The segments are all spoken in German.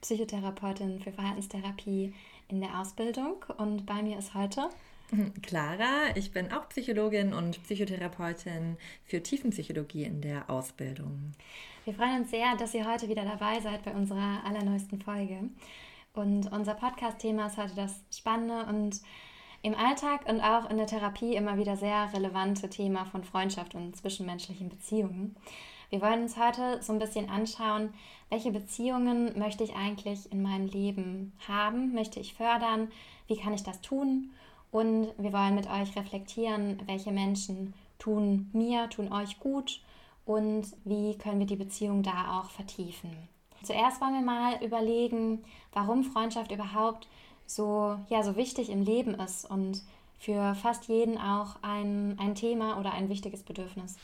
Psychotherapeutin für Verhaltenstherapie in der Ausbildung und bei mir ist heute Clara, ich bin auch Psychologin und Psychotherapeutin für Tiefenpsychologie in der Ausbildung. Wir freuen uns sehr, dass ihr heute wieder dabei seid bei unserer allerneuesten Folge. Und unser Podcast-Thema ist heute das spannende und im Alltag und auch in der Therapie immer wieder sehr relevante Thema von Freundschaft und zwischenmenschlichen Beziehungen. Wir wollen uns heute so ein bisschen anschauen, welche Beziehungen möchte ich eigentlich in meinem Leben haben, möchte ich fördern, wie kann ich das tun und wir wollen mit euch reflektieren, welche Menschen tun mir, tun euch gut und wie können wir die Beziehung da auch vertiefen. Zuerst wollen wir mal überlegen, warum Freundschaft überhaupt so, ja, so wichtig im Leben ist und für fast jeden auch ein, ein Thema oder ein wichtiges Bedürfnis.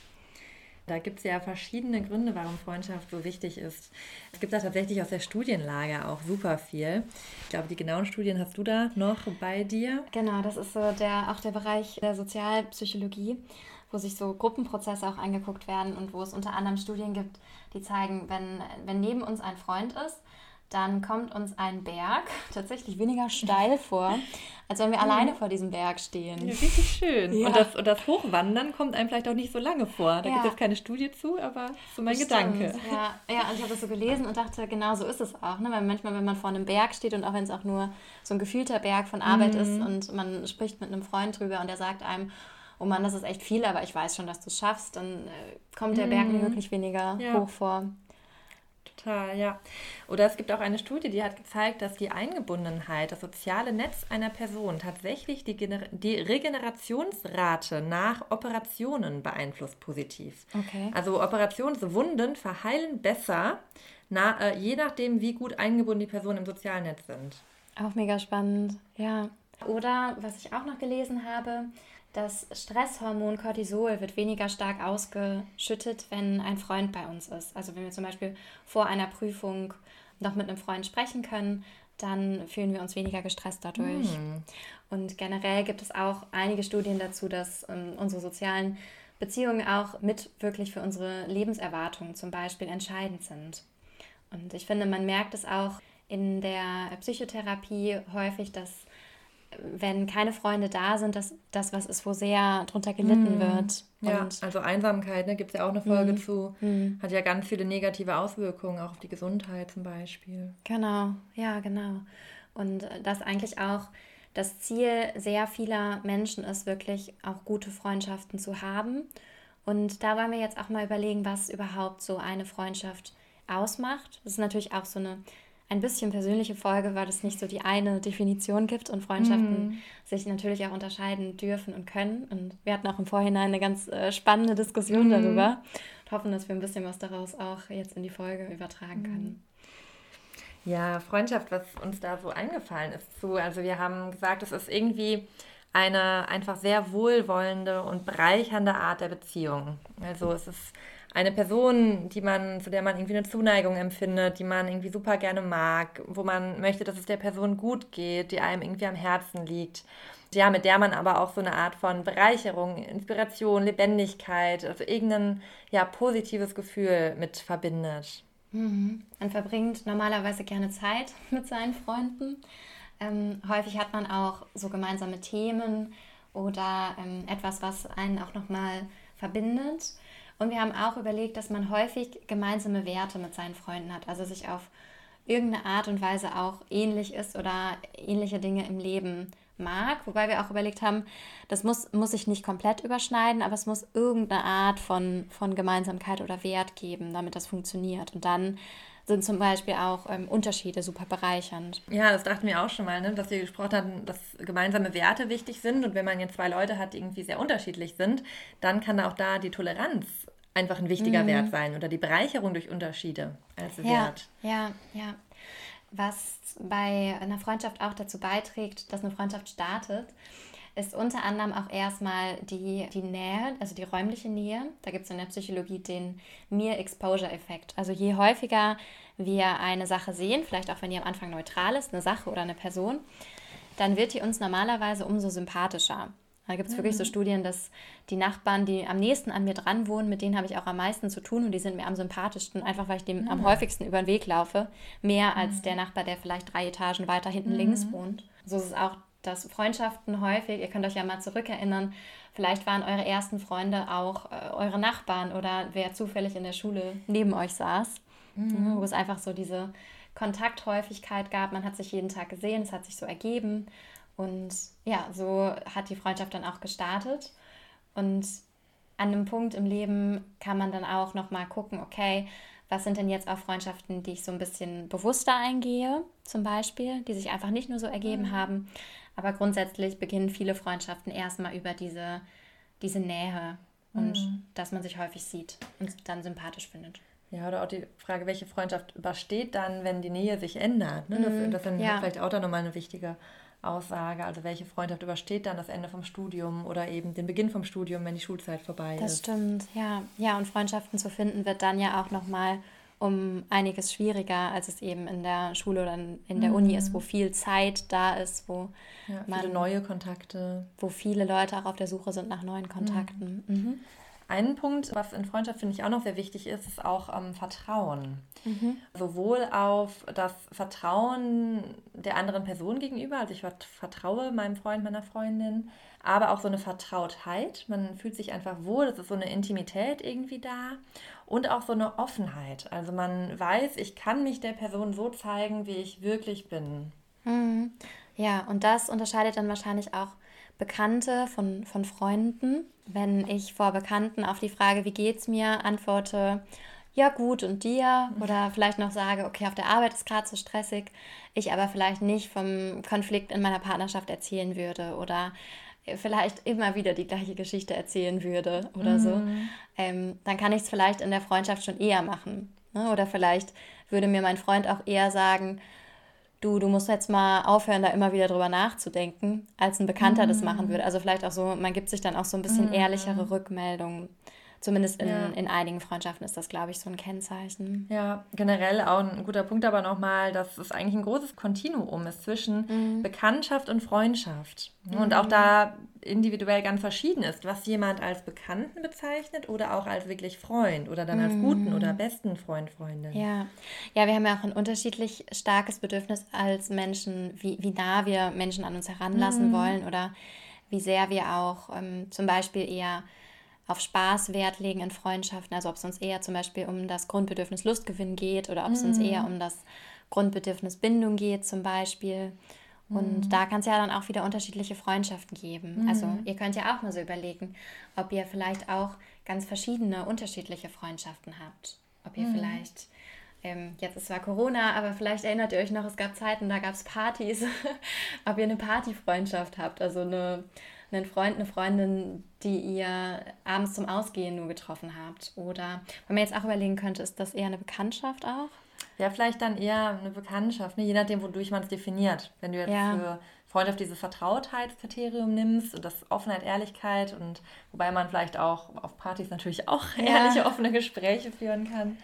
Da gibt es ja verschiedene Gründe, warum Freundschaft so wichtig ist. Es gibt da tatsächlich aus der Studienlage auch super viel. Ich glaube, die genauen Studien hast du da noch bei dir. Genau, das ist so der, auch der Bereich der Sozialpsychologie, wo sich so Gruppenprozesse auch angeguckt werden und wo es unter anderem Studien gibt, die zeigen, wenn, wenn neben uns ein Freund ist, dann kommt uns ein Berg tatsächlich weniger steil vor, als wenn wir mhm. alleine vor diesem Berg stehen. Ja, richtig schön. Ja. Und, das, und das Hochwandern kommt einem vielleicht auch nicht so lange vor. Da ja. gibt es keine Studie zu, aber so mein Stimmt. Gedanke. Ja, ja, und ich habe das so gelesen und dachte, genau so ist es auch. Ne? Weil manchmal, wenn man vor einem Berg steht und auch wenn es auch nur so ein gefühlter Berg von Arbeit mhm. ist und man spricht mit einem Freund drüber und der sagt einem, oh Mann, das ist echt viel, aber ich weiß schon, dass du es schaffst, dann äh, kommt der Berg mhm. wirklich weniger hoch vor total, ja. Oder es gibt auch eine Studie, die hat gezeigt, dass die Eingebundenheit, das soziale Netz einer Person tatsächlich die, Gener die Regenerationsrate nach Operationen beeinflusst positiv. Okay. Also Operationswunden verheilen besser, na, äh, je nachdem, wie gut eingebunden die Personen im sozialen Netz sind. Auch mega spannend, ja. Oder was ich auch noch gelesen habe, das Stresshormon Cortisol wird weniger stark ausgeschüttet, wenn ein Freund bei uns ist. Also wenn wir zum Beispiel vor einer Prüfung noch mit einem Freund sprechen können, dann fühlen wir uns weniger gestresst dadurch. Mm. Und generell gibt es auch einige Studien dazu, dass ähm, unsere sozialen Beziehungen auch mit wirklich für unsere Lebenserwartung zum Beispiel entscheidend sind. Und ich finde, man merkt es auch in der Psychotherapie häufig, dass wenn keine Freunde da sind, dass das was ist, wo sehr drunter gelitten mm. wird. Ja, also Einsamkeit, ne, gibt es ja auch eine Folge mm. zu. Mm. Hat ja ganz viele negative Auswirkungen, auch auf die Gesundheit zum Beispiel. Genau, ja, genau. Und äh, das eigentlich auch das Ziel sehr vieler Menschen ist, wirklich auch gute Freundschaften zu haben. Und da wollen wir jetzt auch mal überlegen, was überhaupt so eine Freundschaft ausmacht. Das ist natürlich auch so eine ein bisschen persönliche Folge, weil es nicht so die eine Definition gibt und Freundschaften mhm. sich natürlich auch unterscheiden dürfen und können. Und wir hatten auch im Vorhinein eine ganz äh, spannende Diskussion mhm. darüber und hoffen, dass wir ein bisschen was daraus auch jetzt in die Folge übertragen mhm. können. Ja, Freundschaft, was uns da so eingefallen ist zu. Also wir haben gesagt, es ist irgendwie eine einfach sehr wohlwollende und bereichernde Art der Beziehung. Also es ist eine Person, die man, zu der man irgendwie eine Zuneigung empfindet, die man irgendwie super gerne mag, wo man möchte, dass es der Person gut geht, die einem irgendwie am Herzen liegt. Ja, mit der man aber auch so eine Art von Bereicherung, Inspiration, Lebendigkeit, also irgendein ja, positives Gefühl mit verbindet. Mhm. Man verbringt normalerweise gerne Zeit mit seinen Freunden. Ähm, häufig hat man auch so gemeinsame Themen oder ähm, etwas, was einen auch nochmal verbindet. Und wir haben auch überlegt, dass man häufig gemeinsame Werte mit seinen Freunden hat, also sich auf irgendeine Art und Weise auch ähnlich ist oder ähnliche Dinge im Leben mag. Wobei wir auch überlegt haben, das muss, muss sich nicht komplett überschneiden, aber es muss irgendeine Art von, von Gemeinsamkeit oder Wert geben, damit das funktioniert. Und dann sind zum Beispiel auch ähm, Unterschiede super bereichernd. Ja, das dachten wir auch schon mal, ne? dass wir gesprochen hatten, dass gemeinsame Werte wichtig sind. Und wenn man jetzt zwei Leute hat, die irgendwie sehr unterschiedlich sind, dann kann auch da die Toleranz einfach ein wichtiger mhm. Wert sein oder die Bereicherung durch Unterschiede als ja, Wert. Ja, ja. was bei einer Freundschaft auch dazu beiträgt, dass eine Freundschaft startet, ist unter anderem auch erstmal die, die Nähe, also die räumliche Nähe. Da gibt es in der Psychologie den Mere-Exposure-Effekt. Also je häufiger wir eine Sache sehen, vielleicht auch wenn die am Anfang neutral ist, eine Sache oder eine Person, dann wird die uns normalerweise umso sympathischer. Da gibt es mhm. wirklich so mhm. Studien, dass die Nachbarn, die am nächsten an mir dran wohnen, mit denen habe ich auch am meisten zu tun und die sind mir am sympathischsten, einfach weil ich dem mhm. am häufigsten über den Weg laufe. Mehr als mhm. der Nachbar, der vielleicht drei Etagen weiter hinten mhm. links wohnt. So ist es auch, dass Freundschaften häufig, ihr könnt euch ja mal zurückerinnern, vielleicht waren eure ersten Freunde auch äh, eure Nachbarn oder wer zufällig in der Schule neben euch saß. Mhm. Wo es einfach so diese Kontakthäufigkeit gab. Man hat sich jeden Tag gesehen, es hat sich so ergeben. Und ja, so hat die Freundschaft dann auch gestartet. Und an einem Punkt im Leben kann man dann auch nochmal gucken, okay, was sind denn jetzt auch Freundschaften, die ich so ein bisschen bewusster eingehe, zum Beispiel, die sich einfach nicht nur so ergeben mhm. haben. Aber grundsätzlich beginnen viele Freundschaften erstmal über diese, diese Nähe und mhm. dass man sich häufig sieht und dann sympathisch findet. Ja, oder auch die Frage, welche Freundschaft übersteht dann, wenn die Nähe sich ändert. Ne? Das, mhm. das ist ja. vielleicht auch dann nochmal eine wichtige Aussage. Also welche Freundschaft übersteht dann das Ende vom Studium oder eben den Beginn vom Studium, wenn die Schulzeit vorbei das ist. Das stimmt, ja. Ja, und Freundschaften zu finden wird dann ja auch nochmal um einiges schwieriger, als es eben in der Schule oder in der mhm. Uni ist, wo viel Zeit da ist, wo ja, man neue Kontakte, wo viele Leute auch auf der Suche sind nach neuen Kontakten. Mhm. Mhm. Ein Punkt, was in Freundschaft finde ich auch noch sehr wichtig ist, ist auch ähm, Vertrauen. Mhm. Sowohl auf das Vertrauen der anderen Person gegenüber, also ich vertraue meinem Freund, meiner Freundin, aber auch so eine Vertrautheit. Man fühlt sich einfach wohl, es ist so eine Intimität irgendwie da und auch so eine Offenheit. Also man weiß, ich kann mich der Person so zeigen, wie ich wirklich bin. Mhm. Ja, und das unterscheidet dann wahrscheinlich auch Bekannte von, von Freunden. Wenn ich vor Bekannten auf die Frage, wie geht's mir, antworte, ja gut und dir oder vielleicht noch sage, okay, auf der Arbeit ist gerade so stressig, ich aber vielleicht nicht vom Konflikt in meiner Partnerschaft erzählen würde oder vielleicht immer wieder die gleiche Geschichte erzählen würde oder mhm. so, ähm, dann kann ich es vielleicht in der Freundschaft schon eher machen. Ne? Oder vielleicht würde mir mein Freund auch eher sagen, du, du musst jetzt mal aufhören, da immer wieder drüber nachzudenken, als ein Bekannter mhm. das machen würde. Also vielleicht auch so, man gibt sich dann auch so ein bisschen mhm. ehrlichere Rückmeldungen. Zumindest in, ja. in einigen Freundschaften ist das, glaube ich, so ein Kennzeichen. Ja, generell auch ein guter Punkt aber nochmal, dass es eigentlich ein großes Kontinuum ist zwischen mhm. Bekanntschaft und Freundschaft. Und auch mhm. da individuell ganz verschieden ist, was jemand als Bekannten bezeichnet oder auch als wirklich Freund oder dann als guten oder mhm. besten Freund, Freundin. Ja. ja, wir haben ja auch ein unterschiedlich starkes Bedürfnis als Menschen, wie, wie nah wir Menschen an uns heranlassen mhm. wollen oder wie sehr wir auch ähm, zum Beispiel eher auf Spaß Wert legen in Freundschaften, also ob es uns eher zum Beispiel um das Grundbedürfnis Lustgewinn geht oder ob es mhm. uns eher um das Grundbedürfnis Bindung geht zum Beispiel. Und mhm. da kann es ja dann auch wieder unterschiedliche Freundschaften geben. Mhm. Also ihr könnt ja auch mal so überlegen, ob ihr vielleicht auch ganz verschiedene, unterschiedliche Freundschaften habt. Ob ihr mhm. vielleicht, ähm, jetzt ist zwar Corona, aber vielleicht erinnert ihr euch noch, es gab Zeiten, da gab es Partys, ob ihr eine Partyfreundschaft habt, also eine einen Freund, eine Freundin, die ihr abends zum Ausgehen nur getroffen habt? Oder wenn man jetzt auch überlegen könnte, ist das eher eine Bekanntschaft auch? Ja, vielleicht dann eher eine Bekanntschaft, ne? je nachdem, wodurch man es definiert. Wenn du jetzt ja. für Freundschaft dieses Vertrautheitskriterium nimmst und das Offenheit, Ehrlichkeit und wobei man vielleicht auch auf Partys natürlich auch ja. ehrliche, offene Gespräche führen kann.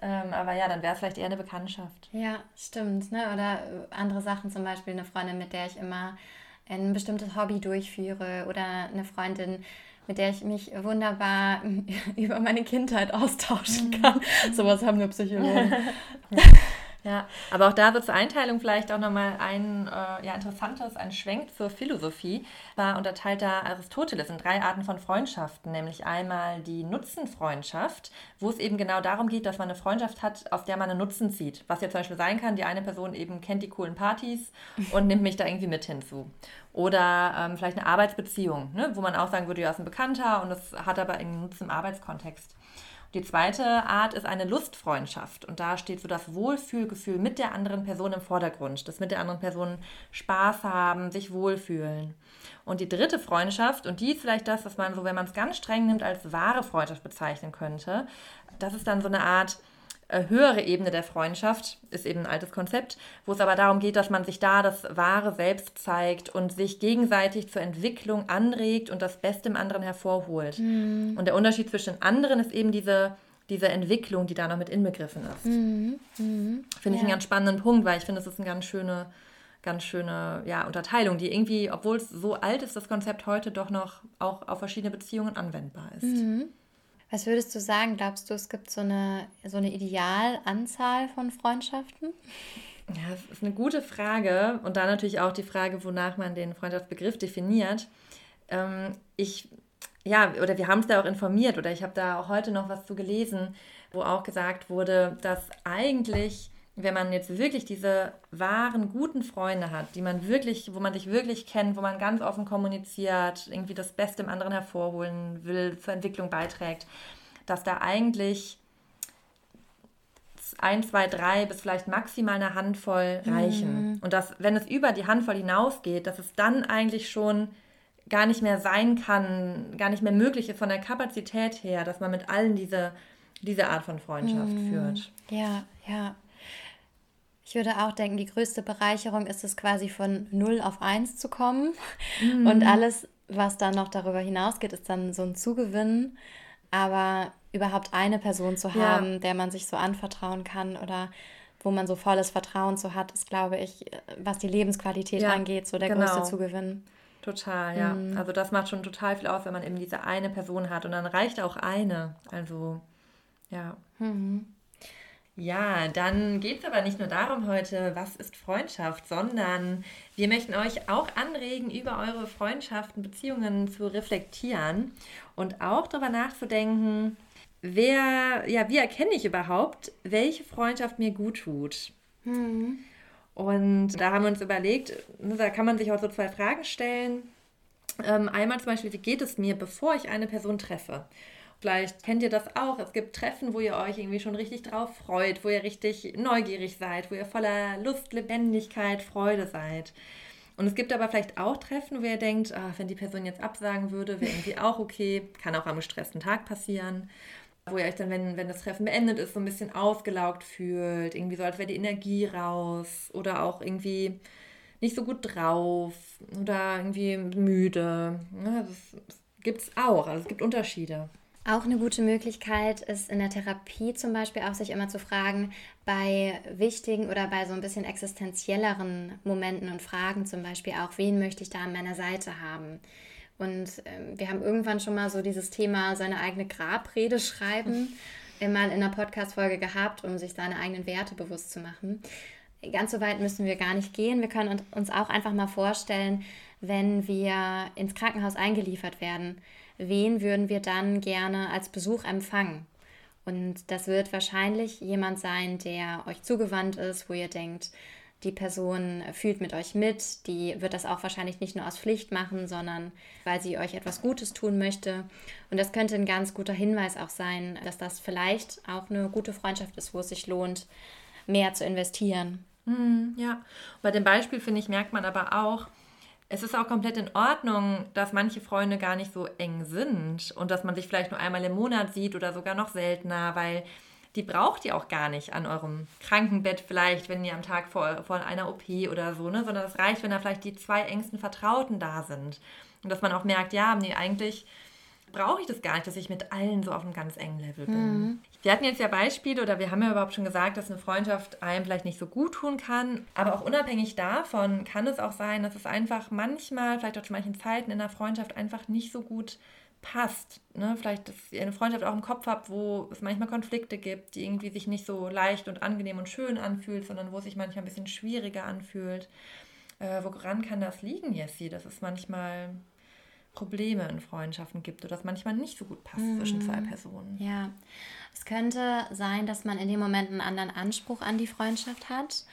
Ähm, aber ja, dann wäre es vielleicht eher eine Bekanntschaft. Ja, stimmt. Ne? Oder andere Sachen, zum Beispiel eine Freundin, mit der ich immer ein bestimmtes Hobby durchführe oder eine Freundin, mit der ich mich wunderbar über meine Kindheit austauschen mhm. kann. Mhm. Sowas haben wir Psychologen. Ja, aber auch da wird zur Einteilung vielleicht auch nochmal ein äh, ja, interessantes, ein Schwenk zur Philosophie. Da unterteilt da Aristoteles in drei Arten von Freundschaften, nämlich einmal die Nutzenfreundschaft, wo es eben genau darum geht, dass man eine Freundschaft hat, aus der man einen Nutzen zieht. Was ja zum Beispiel sein kann, die eine Person eben kennt die coolen Partys und nimmt mich da irgendwie mit hinzu. Oder ähm, vielleicht eine Arbeitsbeziehung, ne, wo man auch sagen würde, ja, ist ein Bekannter und das hat aber einen Nutzen im Arbeitskontext. Die zweite Art ist eine Lustfreundschaft und da steht so das Wohlfühlgefühl mit der anderen Person im Vordergrund, dass mit der anderen Person Spaß haben, sich wohlfühlen. Und die dritte Freundschaft, und die ist vielleicht das, was man so, wenn man es ganz streng nimmt, als wahre Freundschaft bezeichnen könnte, das ist dann so eine Art höhere Ebene der Freundschaft, ist eben ein altes Konzept, wo es aber darum geht, dass man sich da das wahre Selbst zeigt und sich gegenseitig zur Entwicklung anregt und das Beste im anderen hervorholt. Mhm. Und der Unterschied zwischen anderen ist eben diese, diese Entwicklung, die da noch mit inbegriffen ist. Mhm. Mhm. Finde ich ja. einen ganz spannenden Punkt, weil ich finde, das ist eine ganz schöne, ganz schöne ja, Unterteilung, die irgendwie, obwohl es so alt ist, das Konzept heute doch noch auch auf verschiedene Beziehungen anwendbar ist. Mhm. Was würdest du sagen? Glaubst du, es gibt so eine, so eine Idealanzahl von Freundschaften? Ja, das ist eine gute Frage. Und dann natürlich auch die Frage, wonach man den Freundschaftsbegriff definiert. Ähm, ich, ja, oder wir haben es da auch informiert, oder ich habe da auch heute noch was zu gelesen, wo auch gesagt wurde, dass eigentlich wenn man jetzt wirklich diese wahren, guten Freunde hat, die man wirklich, wo man sich wirklich kennt, wo man ganz offen kommuniziert, irgendwie das Beste im anderen hervorholen will, zur Entwicklung beiträgt, dass da eigentlich ein, zwei, drei bis vielleicht maximal eine Handvoll reichen. Mhm. Und dass, wenn es über die Handvoll hinausgeht, dass es dann eigentlich schon gar nicht mehr sein kann, gar nicht mehr möglich ist von der Kapazität her, dass man mit allen diese, diese Art von Freundschaft mhm. führt. Ja, ja. Ich würde auch denken, die größte Bereicherung ist es quasi von 0 auf 1 zu kommen. Mhm. Und alles, was dann noch darüber hinausgeht, ist dann so ein Zugewinn. Aber überhaupt eine Person zu haben, ja. der man sich so anvertrauen kann oder wo man so volles Vertrauen zu hat, ist, glaube ich, was die Lebensqualität ja, angeht, so der genau. größte Zugewinn. Total, ja. Mhm. Also das macht schon total viel aus, wenn man eben diese eine Person hat. Und dann reicht auch eine. Also, ja. Mhm. Ja, dann geht es aber nicht nur darum heute, was ist Freundschaft, sondern wir möchten euch auch anregen, über eure Freundschaften, Beziehungen zu reflektieren und auch darüber nachzudenken, wer, ja, wie erkenne ich überhaupt, welche Freundschaft mir gut tut. Mhm. Und da haben wir uns überlegt, ne, da kann man sich auch so zwei Fragen stellen. Ähm, einmal zum Beispiel, wie geht es mir, bevor ich eine Person treffe? Vielleicht kennt ihr das auch. Es gibt Treffen, wo ihr euch irgendwie schon richtig drauf freut, wo ihr richtig neugierig seid, wo ihr voller Lust, Lebendigkeit, Freude seid. Und es gibt aber vielleicht auch Treffen, wo ihr denkt, ach, wenn die Person jetzt absagen würde, wäre irgendwie auch okay. Kann auch am gestressten Tag passieren. Wo ihr euch dann, wenn, wenn das Treffen beendet ist, so ein bisschen ausgelaugt fühlt. Irgendwie so, als wäre die Energie raus. Oder auch irgendwie nicht so gut drauf. Oder irgendwie müde. Ja, das, das gibt es auch. Also es gibt Unterschiede. Auch eine gute Möglichkeit ist in der Therapie zum Beispiel auch sich immer zu fragen, bei wichtigen oder bei so ein bisschen existenzielleren Momenten und Fragen zum Beispiel auch, wen möchte ich da an meiner Seite haben? Und ähm, wir haben irgendwann schon mal so dieses Thema seine eigene Grabrede schreiben mal in einer Podcast-Folge gehabt, um sich seine eigenen Werte bewusst zu machen. Ganz so weit müssen wir gar nicht gehen. Wir können uns auch einfach mal vorstellen, wenn wir ins Krankenhaus eingeliefert werden wen würden wir dann gerne als Besuch empfangen? Und das wird wahrscheinlich jemand sein, der euch zugewandt ist, wo ihr denkt, die Person fühlt mit euch mit, die wird das auch wahrscheinlich nicht nur aus Pflicht machen, sondern weil sie euch etwas Gutes tun möchte. Und das könnte ein ganz guter Hinweis auch sein, dass das vielleicht auch eine gute Freundschaft ist, wo es sich lohnt, mehr zu investieren. Hm, ja, bei dem Beispiel finde ich, merkt man aber auch, es ist auch komplett in Ordnung, dass manche Freunde gar nicht so eng sind und dass man sich vielleicht nur einmal im Monat sieht oder sogar noch seltener, weil die braucht ihr auch gar nicht an eurem Krankenbett vielleicht, wenn ihr am Tag vor, vor einer OP oder so, ne? sondern es reicht, wenn da vielleicht die zwei engsten Vertrauten da sind. Und dass man auch merkt, ja, nee, eigentlich brauche ich das gar nicht, dass ich mit allen so auf einem ganz engen Level bin. Mhm. Wir hatten jetzt ja Beispiele oder wir haben ja überhaupt schon gesagt, dass eine Freundschaft einem vielleicht nicht so gut tun kann. Aber auch unabhängig davon kann es auch sein, dass es einfach manchmal, vielleicht auch zu manchen Zeiten in der Freundschaft einfach nicht so gut passt. Ne? Vielleicht, dass ihr eine Freundschaft auch im Kopf habt, wo es manchmal Konflikte gibt, die irgendwie sich nicht so leicht und angenehm und schön anfühlt, sondern wo es sich manchmal ein bisschen schwieriger anfühlt. Äh, woran kann das liegen, Jessie? Das ist manchmal Probleme in Freundschaften gibt oder das manchmal nicht so gut passt mhm. zwischen zwei Personen. Ja, es könnte sein, dass man in dem Moment einen anderen Anspruch an die Freundschaft hat.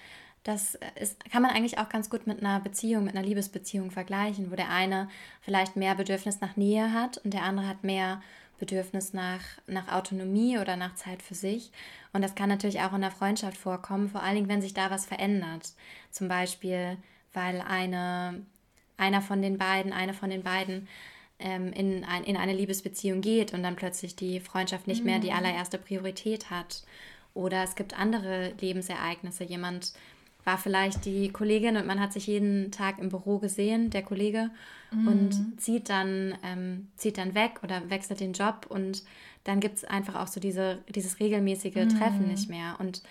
Das ist, kann man eigentlich auch ganz gut mit einer Beziehung, mit einer Liebesbeziehung vergleichen, wo der eine vielleicht mehr Bedürfnis nach Nähe hat und der andere hat mehr Bedürfnis nach, nach Autonomie oder nach Zeit für sich. Und das kann natürlich auch in der Freundschaft vorkommen, vor allen Dingen, wenn sich da was verändert. Zum Beispiel, weil eine einer von den beiden, eine von den beiden ähm, in, ein, in eine Liebesbeziehung geht und dann plötzlich die Freundschaft nicht mehr die mhm. allererste Priorität hat. Oder es gibt andere Lebensereignisse. Jemand war vielleicht die Kollegin und man hat sich jeden Tag im Büro gesehen, der Kollege, mhm. und zieht dann, ähm, zieht dann weg oder wechselt den Job und dann gibt es einfach auch so diese, dieses regelmäßige mhm. Treffen nicht mehr. Und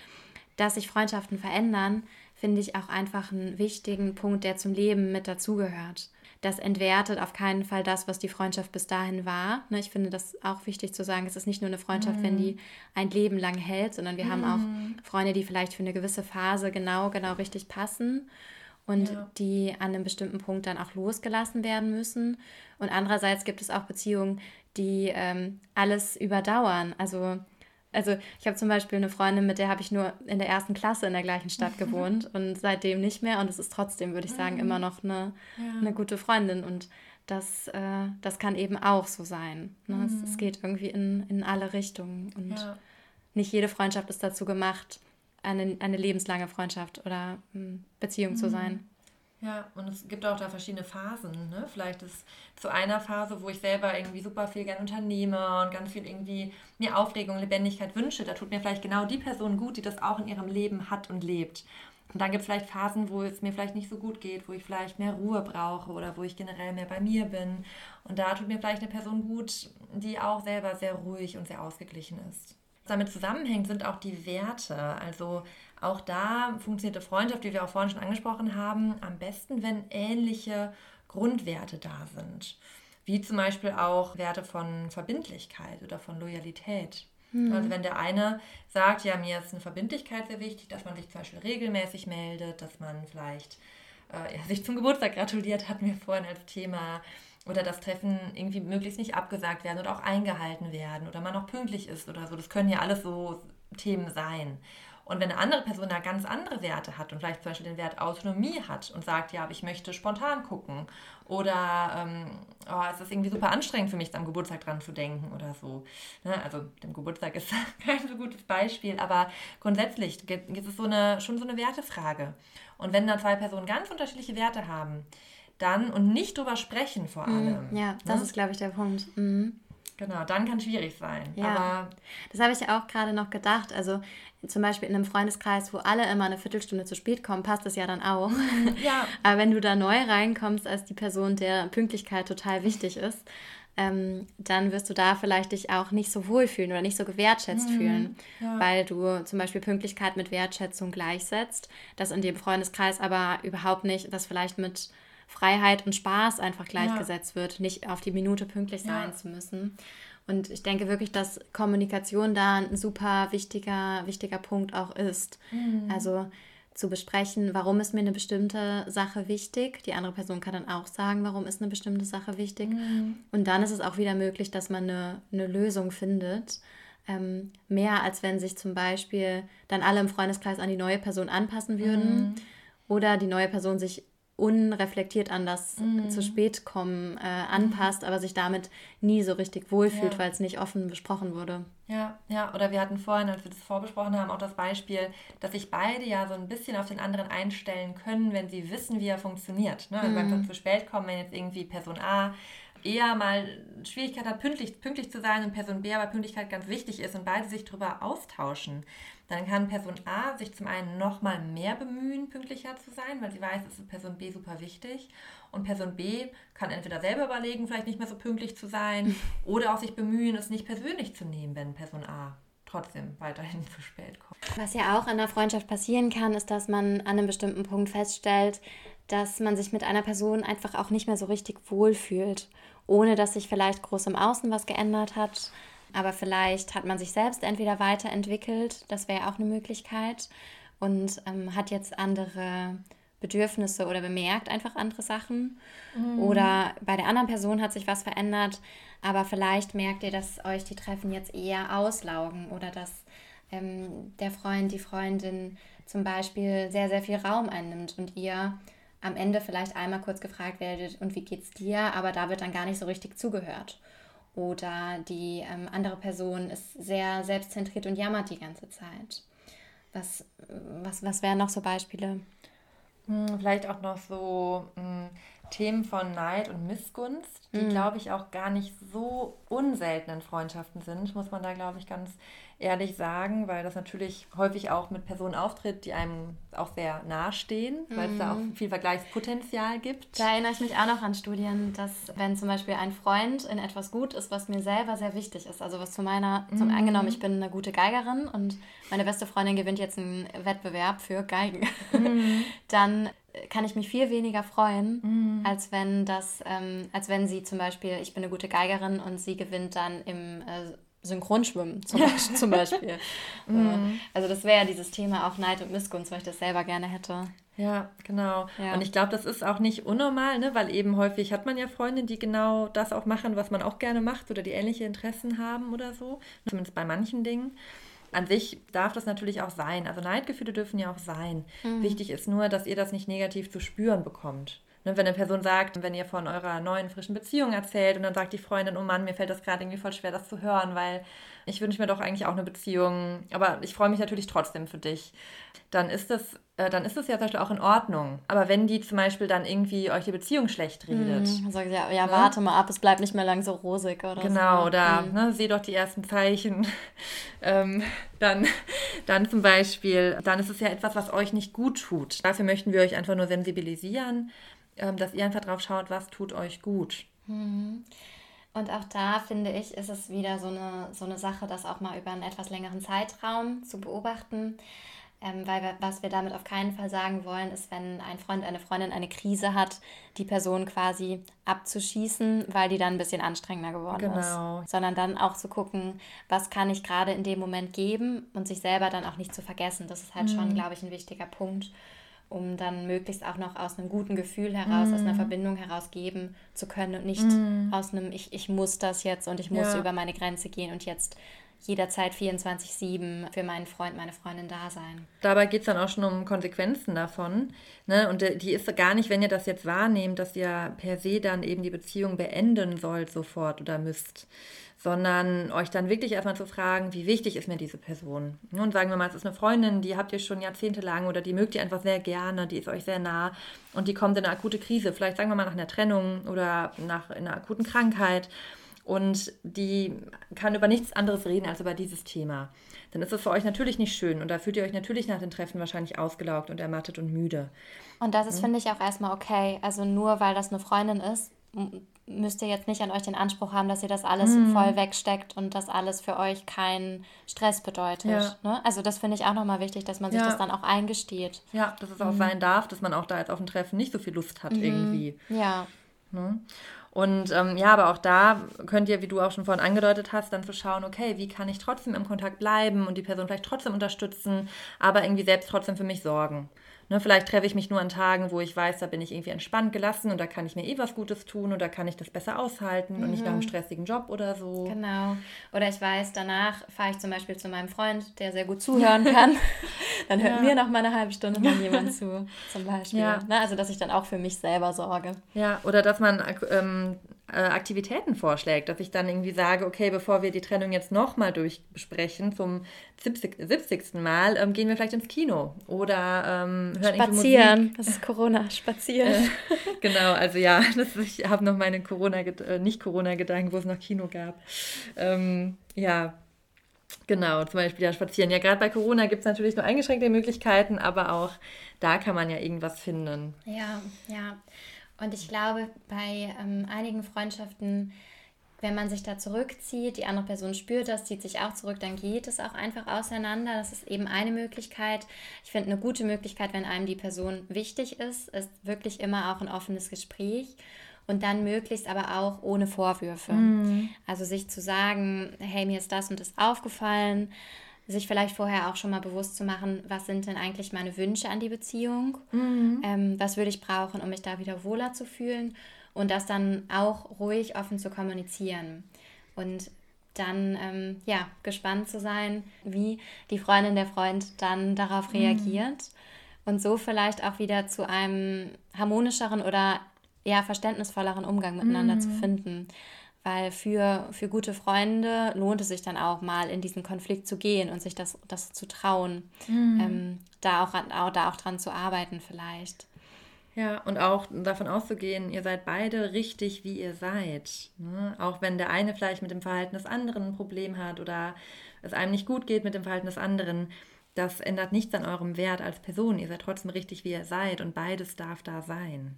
dass sich Freundschaften verändern, finde ich auch einfach einen wichtigen Punkt, der zum Leben mit dazugehört. Das entwertet auf keinen Fall das, was die Freundschaft bis dahin war. Ne, ich finde das auch wichtig zu sagen. Es ist nicht nur eine Freundschaft, mm. wenn die ein Leben lang hält, sondern wir mm. haben auch mhm. Freunde, die vielleicht für eine gewisse Phase genau, genau richtig passen und ja. die an einem bestimmten Punkt dann auch losgelassen werden müssen. Und andererseits gibt es auch Beziehungen, die ähm, alles überdauern. Also also ich habe zum Beispiel eine Freundin, mit der habe ich nur in der ersten Klasse in der gleichen Stadt gewohnt und seitdem nicht mehr. Und es ist trotzdem, würde ich sagen, mhm. immer noch eine, ja. eine gute Freundin. Und das, äh, das kann eben auch so sein. Ne? Mhm. Es, es, mhm. geht irgendwie in, in alle Richtungen. Und ja. nicht jede Freundschaft ist dazu gemacht, eine, eine lebenslange Freundschaft oder hm, Beziehung mhm. zu sein. Ja, und es gibt auch da verschiedene Phasen. Ne? Vielleicht ist zu einer Phase, wo ich selber irgendwie super viel gerne unternehme und ganz viel irgendwie mir Aufregung, Lebendigkeit wünsche. Da tut mir vielleicht genau die Person gut, die das auch in ihrem Leben hat und lebt. Und dann gibt es vielleicht Phasen, wo es mir vielleicht nicht so gut geht, wo ich vielleicht mehr Ruhe brauche oder wo ich generell mehr bei mir bin. Und da tut mir vielleicht eine Person gut, die auch selber sehr ruhig und sehr ausgeglichen ist. Damit zusammenhängt sind auch die Werte. Also auch da funktioniert die Freundschaft, wie wir auch vorhin schon angesprochen haben, am besten, wenn ähnliche Grundwerte da sind. Wie zum Beispiel auch Werte von Verbindlichkeit oder von Loyalität. Mhm. Also wenn der eine sagt, ja, mir ist eine Verbindlichkeit sehr wichtig, dass man sich zum Beispiel regelmäßig meldet, dass man vielleicht äh, ja, sich zum Geburtstag gratuliert, hatten wir vorhin als Thema, oder das Treffen irgendwie möglichst nicht abgesagt werden oder auch eingehalten werden oder man auch pünktlich ist oder so. Das können ja alles so Themen sein. Und wenn eine andere Person da ganz andere Werte hat und vielleicht zum Beispiel den Wert Autonomie hat und sagt, ja, aber ich möchte spontan gucken oder ähm, oh, es ist irgendwie super anstrengend für mich, am Geburtstag dran zu denken oder so. Ne? Also dem Geburtstag ist kein so gutes Beispiel, aber grundsätzlich ist es so eine, schon so eine Wertefrage. Und wenn da zwei Personen ganz unterschiedliche Werte haben, dann und nicht drüber sprechen vor mhm. allem. Ja, das ne? ist, glaube ich, der Punkt. Mhm. Genau, dann kann es schwierig sein. Ja, aber das habe ich ja auch gerade noch gedacht. Also zum Beispiel in einem Freundeskreis, wo alle immer eine Viertelstunde zu spät kommen, passt das ja dann auch. Ja. Aber wenn du da neu reinkommst als die Person, der Pünktlichkeit total wichtig ist, ähm, dann wirst du da vielleicht dich auch nicht so wohlfühlen oder nicht so gewertschätzt mhm. fühlen, ja. weil du zum Beispiel Pünktlichkeit mit Wertschätzung gleichsetzt, das in dem Freundeskreis aber überhaupt nicht, das vielleicht mit Freiheit und Spaß einfach gleichgesetzt ja. wird, nicht auf die Minute pünktlich sein ja. zu müssen. Und ich denke wirklich, dass Kommunikation da ein super wichtiger, wichtiger Punkt auch ist. Mhm. Also zu besprechen, warum ist mir eine bestimmte Sache wichtig. Die andere Person kann dann auch sagen, warum ist eine bestimmte Sache wichtig. Mhm. Und dann ist es auch wieder möglich, dass man eine, eine Lösung findet. Ähm, mehr als wenn sich zum Beispiel dann alle im Freundeskreis an die neue Person anpassen würden. Mhm. Oder die neue Person sich unreflektiert an das mhm. zu spät kommen äh, anpasst, mhm. aber sich damit nie so richtig wohlfühlt, ja. weil es nicht offen besprochen wurde. Ja, ja, oder wir hatten vorhin, als wir das vorbesprochen haben, auch das Beispiel, dass sich beide ja so ein bisschen auf den anderen einstellen können, wenn sie wissen, wie er funktioniert. Ne? Also mhm. beim zu spät kommen, wenn jetzt irgendwie Person A eher mal Schwierigkeit hat, pünktlich, pünktlich zu sein und Person B aber Pünktlichkeit ganz wichtig ist und beide sich darüber austauschen, dann kann Person A sich zum einen nochmal mehr bemühen, pünktlicher zu sein, weil sie weiß, es ist Person B super wichtig. Und Person B kann entweder selber überlegen, vielleicht nicht mehr so pünktlich zu sein oder auch sich bemühen, es nicht persönlich zu nehmen, wenn Person A trotzdem weiterhin zu spät kommt. Was ja auch in der Freundschaft passieren kann, ist, dass man an einem bestimmten Punkt feststellt, dass man sich mit einer Person einfach auch nicht mehr so richtig wohlfühlt, ohne dass sich vielleicht groß im Außen was geändert hat aber vielleicht hat man sich selbst entweder weiterentwickelt, das wäre auch eine Möglichkeit, und ähm, hat jetzt andere Bedürfnisse oder bemerkt einfach andere Sachen. Mhm. Oder bei der anderen Person hat sich was verändert, aber vielleicht merkt ihr, dass euch die Treffen jetzt eher auslaugen oder dass ähm, der Freund, die Freundin zum Beispiel sehr, sehr viel Raum einnimmt und ihr am Ende vielleicht einmal kurz gefragt werdet, und wie geht's dir? Aber da wird dann gar nicht so richtig zugehört. Oder die ähm, andere Person ist sehr selbstzentriert und jammert die ganze Zeit. Was, was, was wären noch so Beispiele? Hm, vielleicht auch noch so, hm, Themen von Neid und Missgunst, die, mhm. glaube ich, auch gar nicht so unselten in Freundschaften sind, muss man da, glaube ich, ganz ehrlich sagen, weil das natürlich häufig auch mit Personen auftritt, die einem auch sehr nahestehen, weil mhm. es da auch mhm. viel Vergleichspotenzial gibt. Da erinnere ich mich auch noch an Studien, dass wenn zum Beispiel ein Freund in etwas gut ist, was mir selber sehr wichtig ist, also was zu meiner, mhm. zum angenommen, ich bin eine gute Geigerin und meine beste Freundin gewinnt jetzt einen Wettbewerb für Geigen, mhm. dann kann ich mich viel weniger freuen, mhm. als wenn das, ähm, als wenn sie zum Beispiel, ich bin eine gute Geigerin und sie gewinnt dann im äh, Synchronschwimmen zum, Beispiel. zum Beispiel. mm. Also das wäre ja dieses Thema auch Neid und Missgunst, weil ich das selber gerne hätte. Ja, genau. Ja. Und ich glaube, das ist auch nicht unnormal, ne? weil eben häufig hat man ja Freunde, die genau das auch machen, was man auch gerne macht oder die ähnliche Interessen haben oder so. Zumindest bei manchen Dingen. An sich darf das natürlich auch sein. Also Neidgefühle dürfen ja auch sein. Mhm. Wichtig ist nur, dass ihr das nicht negativ zu spüren bekommt. Ne, wenn eine Person sagt, wenn ihr von eurer neuen, frischen Beziehung erzählt und dann sagt die Freundin, oh Mann, mir fällt das gerade irgendwie voll schwer, das zu hören, weil ich wünsche mir doch eigentlich auch eine Beziehung, aber ich freue mich natürlich trotzdem für dich, dann ist das, äh, dann ist das ja zum Beispiel auch in Ordnung. Aber wenn die zum Beispiel dann irgendwie euch die Beziehung schlecht redet. Mhm, sagt ja, ja, ne? warte mal ab, es bleibt nicht mehr lang so rosig oder Genau, so. oder mhm. ne, seh doch die ersten Zeichen. ähm, dann, dann zum Beispiel, dann ist es ja etwas, was euch nicht gut tut. Dafür möchten wir euch einfach nur sensibilisieren dass ihr einfach drauf schaut, was tut euch gut. Mhm. Und auch da finde ich, ist es wieder so eine, so eine Sache, das auch mal über einen etwas längeren Zeitraum zu beobachten. Ähm, weil wir, was wir damit auf keinen Fall sagen wollen, ist, wenn ein Freund, eine Freundin eine Krise hat, die Person quasi abzuschießen, weil die dann ein bisschen anstrengender geworden genau. ist. Sondern dann auch zu gucken, was kann ich gerade in dem Moment geben und sich selber dann auch nicht zu vergessen. Das ist halt mhm. schon, glaube ich, ein wichtiger Punkt um dann möglichst auch noch aus einem guten Gefühl heraus, mm. aus einer mhm. Verbindung heraus geben zu können und nicht mm. aus einem, ich, ich muss das jetzt und ich muss ja. über meine Grenze gehen und jetzt jederzeit 24-7 für meinen Freund, meine Freundin da sein. Dabei geht es dann auch schon um Konsequenzen davon. Ne? Und äh, die ist gar nicht, wenn ihr das jetzt wahrnehmt, dass ihr per se dann eben die Beziehung beenden sollt sofort oder müsst sondern euch dann wirklich erstmal zu fragen, wie wichtig ist mir diese Person? Und sagen wir mal, es ist eine Freundin, die habt ihr schon jahrzehntelang oder die mögt ihr einfach sehr gerne, die ist euch sehr nah und die kommt in eine akute Krise, vielleicht sagen wir mal nach einer Trennung oder nach einer akuten Krankheit und die kann über nichts anderes reden als über dieses Thema. Dann ist es für euch natürlich nicht schön und da fühlt ihr euch natürlich nach den Treffen wahrscheinlich ausgelaugt und ermattet und müde. Und das ist, mhm. finde ich, auch erstmal okay. Also nur weil das eine Freundin ist, müsst ihr jetzt nicht an euch den Anspruch haben, dass ihr das alles mm. voll wegsteckt und das alles für euch keinen Stress bedeutet. Ja. Ne? Also das finde ich auch nochmal wichtig, dass man sich ja. das dann auch eingesteht. Ja, dass es auch mhm. sein darf, dass man auch da jetzt auf dem Treffen nicht so viel Lust hat mhm. irgendwie. Ja. Ne? Und ähm, ja, aber auch da könnt ihr, wie du auch schon vorhin angedeutet hast, dann zu schauen, okay, wie kann ich trotzdem im Kontakt bleiben und die Person vielleicht trotzdem unterstützen, aber irgendwie selbst trotzdem für mich sorgen. Ne, vielleicht treffe ich mich nur an Tagen, wo ich weiß, da bin ich irgendwie entspannt gelassen und da kann ich mir eh was Gutes tun oder kann ich das besser aushalten mhm. und nicht nach einem mhm. stressigen Job oder so. Genau. Oder ich weiß, danach fahre ich zum Beispiel zu meinem Freund, der sehr gut zuhören kann. dann hört ja. mir noch mal eine halbe Stunde mal jemand zu, zum Beispiel. Ja. Ne, also, dass ich dann auch für mich selber sorge. Ja, oder dass man ähm, äh, Aktivitäten vorschlägt, dass ich dann irgendwie sage, okay, bevor wir die Trennung jetzt nochmal durchbesprechen, zum 70, 70. Mal, ähm, gehen wir vielleicht ins Kino oder ähm, hören Spazieren, das ist Corona, spazieren. Äh, genau, also ja, das, ich habe noch meine Corona, äh, nicht Corona-Gedanken, wo es noch Kino gab. Ähm, ja, Genau, zum Beispiel ja spazieren. Ja, gerade bei Corona gibt es natürlich nur eingeschränkte Möglichkeiten, aber auch da kann man ja irgendwas finden. Ja, ja. Und ich glaube, bei ähm, einigen Freundschaften, wenn man sich da zurückzieht, die andere Person spürt das, zieht sich auch zurück, dann geht es auch einfach auseinander. Das ist eben eine Möglichkeit. Ich finde eine gute Möglichkeit, wenn einem die Person wichtig ist, ist wirklich immer auch ein offenes Gespräch und dann möglichst aber auch ohne Vorwürfe. Mhm. Also sich zu sagen, hey, mir ist das und das aufgefallen sich vielleicht vorher auch schon mal bewusst zu machen, was sind denn eigentlich meine Wünsche an die Beziehung, mhm. ähm, was würde ich brauchen, um mich da wieder wohler zu fühlen und das dann auch ruhig offen zu kommunizieren und dann ähm, ja gespannt zu sein, wie die Freundin der Freund dann darauf mhm. reagiert und so vielleicht auch wieder zu einem harmonischeren oder eher verständnisvolleren Umgang miteinander mhm. zu finden. Weil für, für gute Freunde lohnt es sich dann auch mal in diesen Konflikt zu gehen und sich das, das zu trauen, mhm. ähm, da, auch, auch, da auch dran zu arbeiten vielleicht. Ja, und auch davon auszugehen, ihr seid beide richtig, wie ihr seid. Ne? Auch wenn der eine vielleicht mit dem Verhalten des anderen ein Problem hat oder es einem nicht gut geht mit dem Verhalten des anderen, das ändert nichts an eurem Wert als Person. Ihr seid trotzdem richtig, wie ihr seid und beides darf da sein.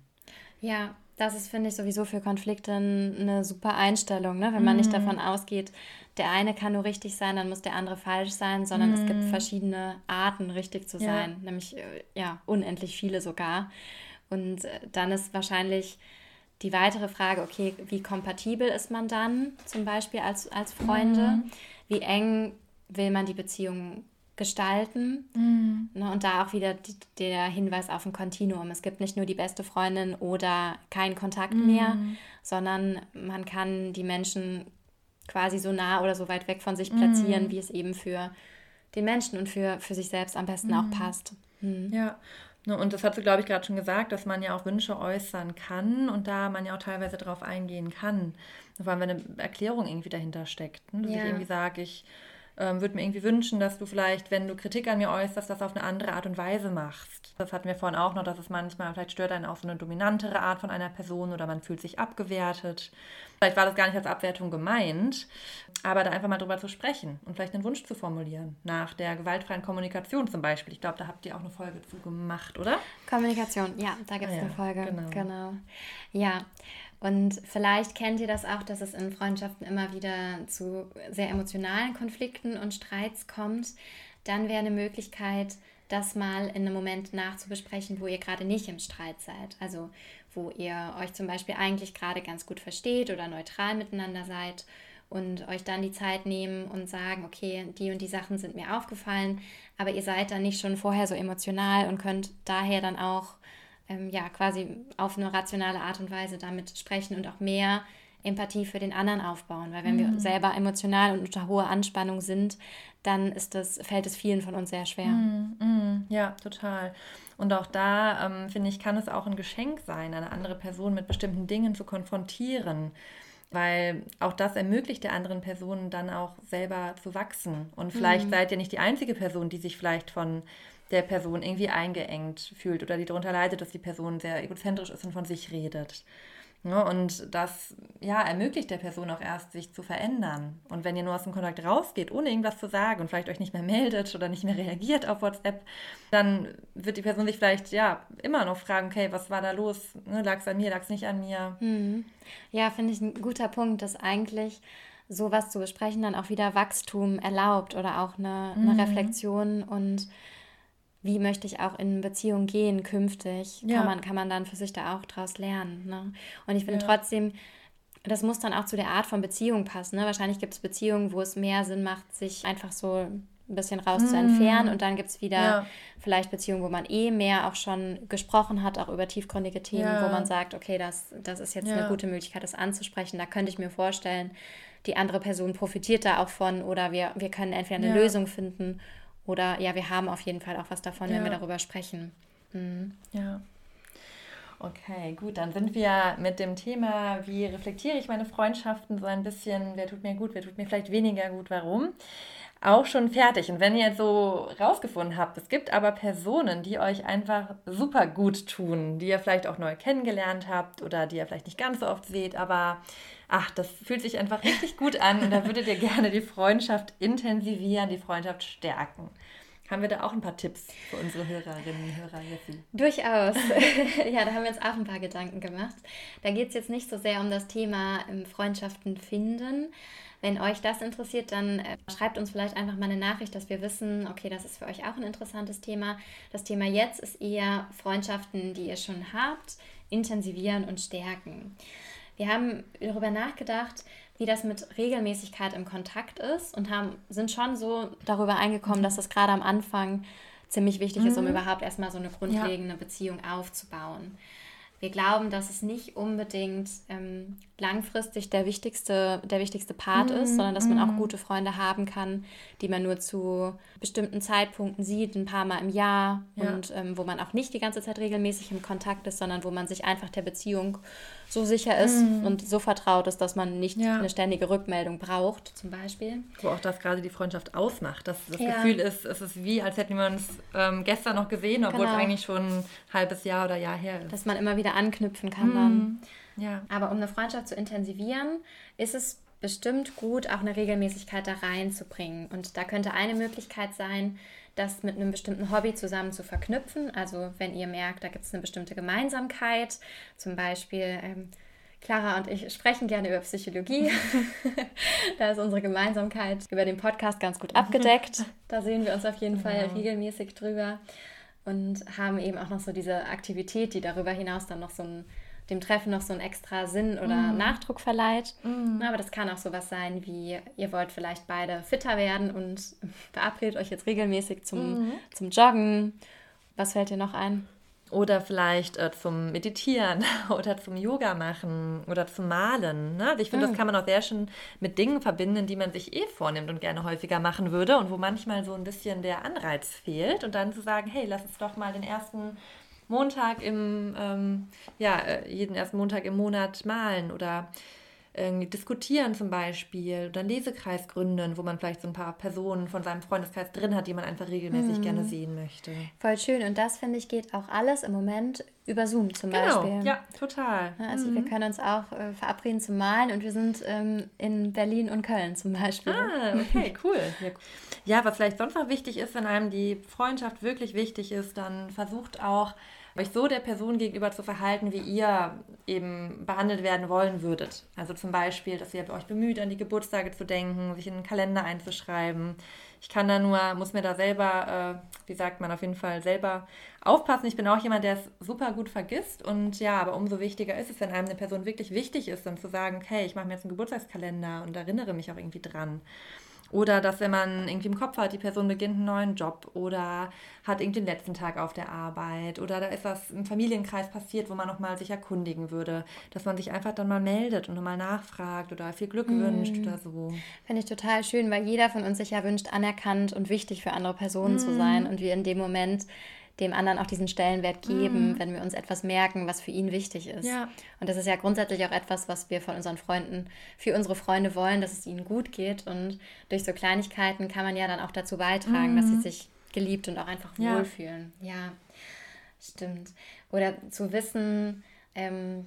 Ja, das ist, finde ich, sowieso für Konflikte eine super Einstellung, ne? wenn man mm. nicht mhm. davon ausgeht, der eine kann nur richtig sein, dann muss der andere falsch sein, sondern mm. es gibt mhm. verschiedene Arten, richtig zu sein, ja. nämlich äh, ja, unendlich viele sogar. Und äh, dann ist wahrscheinlich die weitere Frage, okay, wie kompatibel ist man dann zum Beispiel als, als Freunde? Mm. Wie eng will man die Beziehung gestalten. Mhm. Ne, und da auch wieder die, der Hinweis auf ein Kontinuum. Es gibt nicht nur die beste Freundin oder keinen Kontakt mhm. mehr, sondern man kann die Menschen quasi so nah oder so weit weg von sich platzieren, mhm. wie es eben für den Menschen und für, für sich selbst am besten auch mhm. passt. Mhm. Ja. Ne, und das hat sie, glaube ich, gerade schon gesagt, dass man ja auch Wünsche äußern kann und da man ja auch teilweise darauf eingehen kann. Vor allem, wenn eine Erklärung irgendwie dahinter steckt. Ne? Dass ja. ich irgendwie sage, ich ähm, würde mir irgendwie wünschen, dass du vielleicht, wenn du Kritik an mir äußerst, das auf eine andere Art und Weise machst. Das hatten wir vorhin auch noch, dass es manchmal vielleicht stört einen auch so eine dominantere Art von einer Person oder man fühlt sich abgewertet. Vielleicht war das gar nicht als Abwertung gemeint, aber da einfach mal drüber zu sprechen und vielleicht einen Wunsch zu formulieren. Nach der gewaltfreien Kommunikation zum Beispiel. Ich glaube, da habt ihr auch eine Folge zu gemacht, oder? Kommunikation, ja, da gibt es ah, ja, eine Folge. Genau. genau. Ja, und vielleicht kennt ihr das auch, dass es in Freundschaften immer wieder zu sehr emotionalen Konflikten und Streits kommt. Dann wäre eine Möglichkeit, das mal in einem Moment nachzubesprechen, wo ihr gerade nicht im Streit seid. Also wo ihr euch zum Beispiel eigentlich gerade ganz gut versteht oder neutral miteinander seid und euch dann die Zeit nehmen und sagen, okay, die und die Sachen sind mir aufgefallen, aber ihr seid dann nicht schon vorher so emotional und könnt daher dann auch ähm, ja quasi auf eine rationale Art und Weise damit sprechen und auch mehr Empathie für den anderen aufbauen. Weil wenn mhm. wir selber emotional und unter hoher Anspannung sind, dann ist das, fällt es vielen von uns sehr schwer. Mhm. Mhm. Ja, total. Und auch da, ähm, finde ich, kann es auch ein Geschenk sein, eine andere Person mit bestimmten Dingen zu konfrontieren. Weil auch das ermöglicht der anderen Person dann auch selber zu wachsen. Und vielleicht mhm. seid ihr nicht die einzige Person, die sich vielleicht von der Person irgendwie eingeengt fühlt oder die darunter leidet, dass die Person sehr egozentrisch ist und von sich redet. Ja, und das ja, ermöglicht der Person auch erst, sich zu verändern. Und wenn ihr nur aus dem Kontakt rausgeht, ohne irgendwas zu sagen und vielleicht euch nicht mehr meldet oder nicht mehr reagiert auf WhatsApp, dann wird die Person sich vielleicht ja immer noch fragen, okay, was war da los? Ne, lag es an mir, lag es nicht an mir? Mhm. Ja, finde ich ein guter Punkt, dass eigentlich sowas zu besprechen dann auch wieder Wachstum erlaubt oder auch eine, mhm. eine Reflexion und wie möchte ich auch in Beziehung gehen künftig, ja. kann, man, kann man dann für sich da auch draus lernen. Ne? Und ich finde ja. trotzdem, das muss dann auch zu der Art von Beziehung passen. Ne? Wahrscheinlich gibt es Beziehungen, wo es mehr Sinn macht, sich einfach so ein bisschen raus mm. zu entfernen. Und dann gibt es wieder ja. vielleicht Beziehungen, wo man eh mehr auch schon gesprochen hat, auch über tiefgründige Themen, ja. wo man sagt, okay, das, das ist jetzt ja. eine gute Möglichkeit, das anzusprechen. Da könnte ich mir vorstellen, die andere Person profitiert da auch von oder wir, wir können entweder eine Lösung finden oder ja, wir haben auf jeden Fall auch was davon, ja. wenn wir darüber sprechen. Mhm. Ja. Okay, gut, dann sind wir mit dem Thema, wie reflektiere ich meine Freundschaften so ein bisschen, wer tut mir gut, wer tut mir vielleicht weniger gut, warum, auch schon fertig. Und wenn ihr so rausgefunden habt, es gibt aber Personen, die euch einfach super gut tun, die ihr vielleicht auch neu kennengelernt habt oder die ihr vielleicht nicht ganz so oft seht, aber ach, das fühlt sich einfach richtig gut an und da würdet ihr gerne die Freundschaft intensivieren, die Freundschaft stärken. Haben wir da auch ein paar Tipps für unsere Hörerinnen und Hörer, Jessie? Durchaus. ja, da haben wir uns auch ein paar Gedanken gemacht. Da geht es jetzt nicht so sehr um das Thema ähm, Freundschaften finden. Wenn euch das interessiert, dann äh, schreibt uns vielleicht einfach mal eine Nachricht, dass wir wissen, okay, das ist für euch auch ein interessantes Thema. Das Thema jetzt ist eher Freundschaften, die ihr schon habt, intensivieren und stärken. Wir haben darüber nachgedacht, wie das mit Regelmäßigkeit im Kontakt ist und haben, sind schon so darüber eingekommen, dass das gerade am Anfang ziemlich wichtig mhm. ist, um mhm. überhaupt erstmal so eine grundlegende ja. Beziehung aufzubauen. wir glauben, dass es nicht unbedingt ähm, langfristig der wichtigste, der wichtigste Part mm, ist, sondern dass man auch mhm. gute Freunde haben kann, die man nur zu bestimmten Zeitpunkten sieht, ein paar Mal im Jahr ja. und ähm, wo man auch nicht die ganze Zeit regelmäßig im Kontakt ist, sondern wo man sich einfach der Beziehung so sicher ist mm. und so vertraut ist, dass man nicht ja. eine ständige Rückmeldung braucht, zum Beispiel. Wo auch das gerade die Freundschaft ausmacht, dass das ja. Gefühl ist, es ist wie, als hätten wir uns ähm, gestern noch gesehen, obwohl genau. es eigentlich schon ein halbes Jahr oder Jahr her ist. Dass man immer wieder anknüpfen kann dann. Ja. Aber um eine Freundschaft zu intensivieren, ist es bestimmt gut, auch eine Regelmäßigkeit da reinzubringen. Und da könnte eine Möglichkeit sein, das mit einem bestimmten Hobby zusammen zu verknüpfen. Also wenn ihr merkt, da gibt es eine bestimmte Gemeinsamkeit, zum Beispiel ähm, Clara und ich sprechen gerne über Psychologie. da ist unsere Gemeinsamkeit über den Podcast ganz gut abgedeckt. Da sehen wir uns auf jeden Fall genau. regelmäßig drüber und haben eben auch noch so diese Aktivität, die darüber hinaus dann noch so ein dem Treffen noch so einen extra Sinn oder mm. Nachdruck verleiht. Mm. Aber das kann auch sowas sein wie, ihr wollt vielleicht beide fitter werden und verabredet euch jetzt regelmäßig zum, mm. zum Joggen. Was fällt dir noch ein? Oder vielleicht äh, zum Meditieren oder zum Yoga machen oder zum Malen. Ne? Also ich finde, das mm. kann man auch sehr schön mit Dingen verbinden, die man sich eh vornimmt und gerne häufiger machen würde und wo manchmal so ein bisschen der Anreiz fehlt. Und dann zu sagen, hey, lass uns doch mal den ersten Montag im, ähm, ja, äh, jeden ersten Montag im Monat malen oder irgendwie diskutieren zum Beispiel oder einen Lesekreis gründen, wo man vielleicht so ein paar Personen von seinem Freundeskreis drin hat, die man einfach regelmäßig mhm. gerne sehen möchte. Voll schön. Und das, finde ich, geht auch alles im Moment über Zoom zum genau. Beispiel. Ja, total. Also mhm. wir können uns auch äh, verabreden zum Malen und wir sind ähm, in Berlin und Köln zum Beispiel. Ah, okay, cool. Ja, ja, was vielleicht sonst noch wichtig ist, wenn einem die Freundschaft wirklich wichtig ist, dann versucht auch euch so der Person gegenüber zu verhalten, wie ihr eben behandelt werden wollen würdet. Also zum Beispiel, dass ihr euch bemüht, an die Geburtstage zu denken, sich in den Kalender einzuschreiben. Ich kann da nur, muss mir da selber, äh, wie sagt man, auf jeden Fall selber aufpassen. Ich bin auch jemand, der es super gut vergisst. Und ja, aber umso wichtiger ist es, wenn einem eine Person wirklich wichtig ist, dann zu sagen, okay, ich mache mir jetzt einen Geburtstagskalender und erinnere mich auch irgendwie dran. Oder dass, wenn man irgendwie im Kopf hat, die Person beginnt einen neuen Job oder hat irgendwie den letzten Tag auf der Arbeit oder da ist was im Familienkreis passiert, wo man nochmal sich erkundigen würde, dass man sich einfach dann mal meldet und nochmal nachfragt oder viel Glück mm. wünscht oder so. Finde ich total schön, weil jeder von uns sich ja wünscht, anerkannt und wichtig für andere Personen mm. zu sein und wir in dem Moment dem anderen auch diesen Stellenwert geben, mhm. wenn wir uns etwas merken, was für ihn wichtig ist. Ja. Und das ist ja grundsätzlich auch etwas, was wir von unseren Freunden für unsere Freunde wollen, dass es ihnen gut geht. Und durch so Kleinigkeiten kann man ja dann auch dazu beitragen, mhm. dass sie mhm. sich geliebt und auch einfach ja. wohlfühlen. Ja, stimmt. Oder zu wissen, ähm,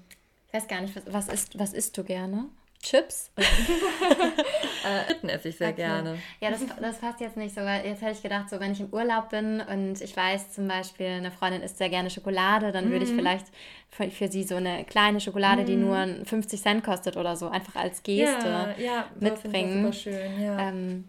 ich weiß gar nicht, was, was, isst, was isst du gerne? Chips. äh, Fritten esse ich sehr okay. gerne. Ja, das, das passt jetzt nicht so, weil jetzt hätte ich gedacht, so wenn ich im Urlaub bin und ich weiß zum Beispiel, eine Freundin isst sehr gerne Schokolade, dann mm. würde ich mhm. vielleicht für, für, sie so eine kleine Schokolade, mm. die mhm. nur 50 Cent kostet oder so, einfach als Geste ja, ja, mitbringen. Das super schön, ja. Ähm,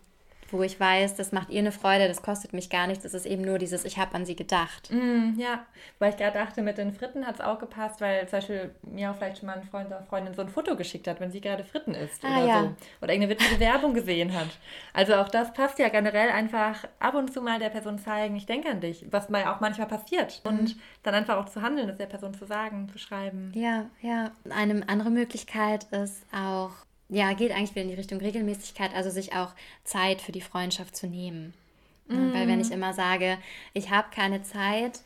wo ich weiß, das macht ihr eine Freude, das kostet mich gar nichts, das ist eben nur dieses, ich habe an sie gedacht. Mm, ja, weil ich gerade dachte, mit den Fritten hat es auch gepasst, weil zum Beispiel mir auch vielleicht schon mal ein Freund oder Freundin so ein Foto geschickt hat, wenn sie gerade Fritten isst ah, oder ja. so. Oder irgendeine witzige Werbung gesehen hat. Also auch das passt ja generell einfach ab und zu mal der Person zeigen, ich denke an dich, was mal auch manchmal passiert. Mhm. Und dann einfach auch zu handeln, das der Person zu sagen, zu schreiben. Ja, ja. Eine andere Möglichkeit ist auch ja, geht eigentlich wieder in die Richtung Regelmäßigkeit, also sich auch Zeit für die Freundschaft zu nehmen. Mm. Weil wenn ich immer sage, ich habe keine Zeit,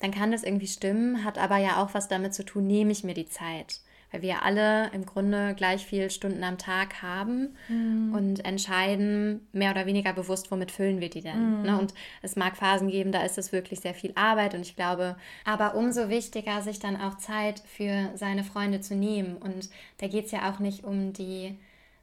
dann kann das irgendwie stimmen, hat aber ja auch was damit zu tun, nehme ich mir die Zeit weil wir alle im Grunde gleich viele Stunden am Tag haben mhm. und entscheiden mehr oder weniger bewusst, womit füllen wir die denn. Mhm. Ne? Und es mag Phasen geben, da ist es wirklich sehr viel Arbeit und ich glaube, aber umso wichtiger, sich dann auch Zeit für seine Freunde zu nehmen. Und da geht es ja auch nicht um die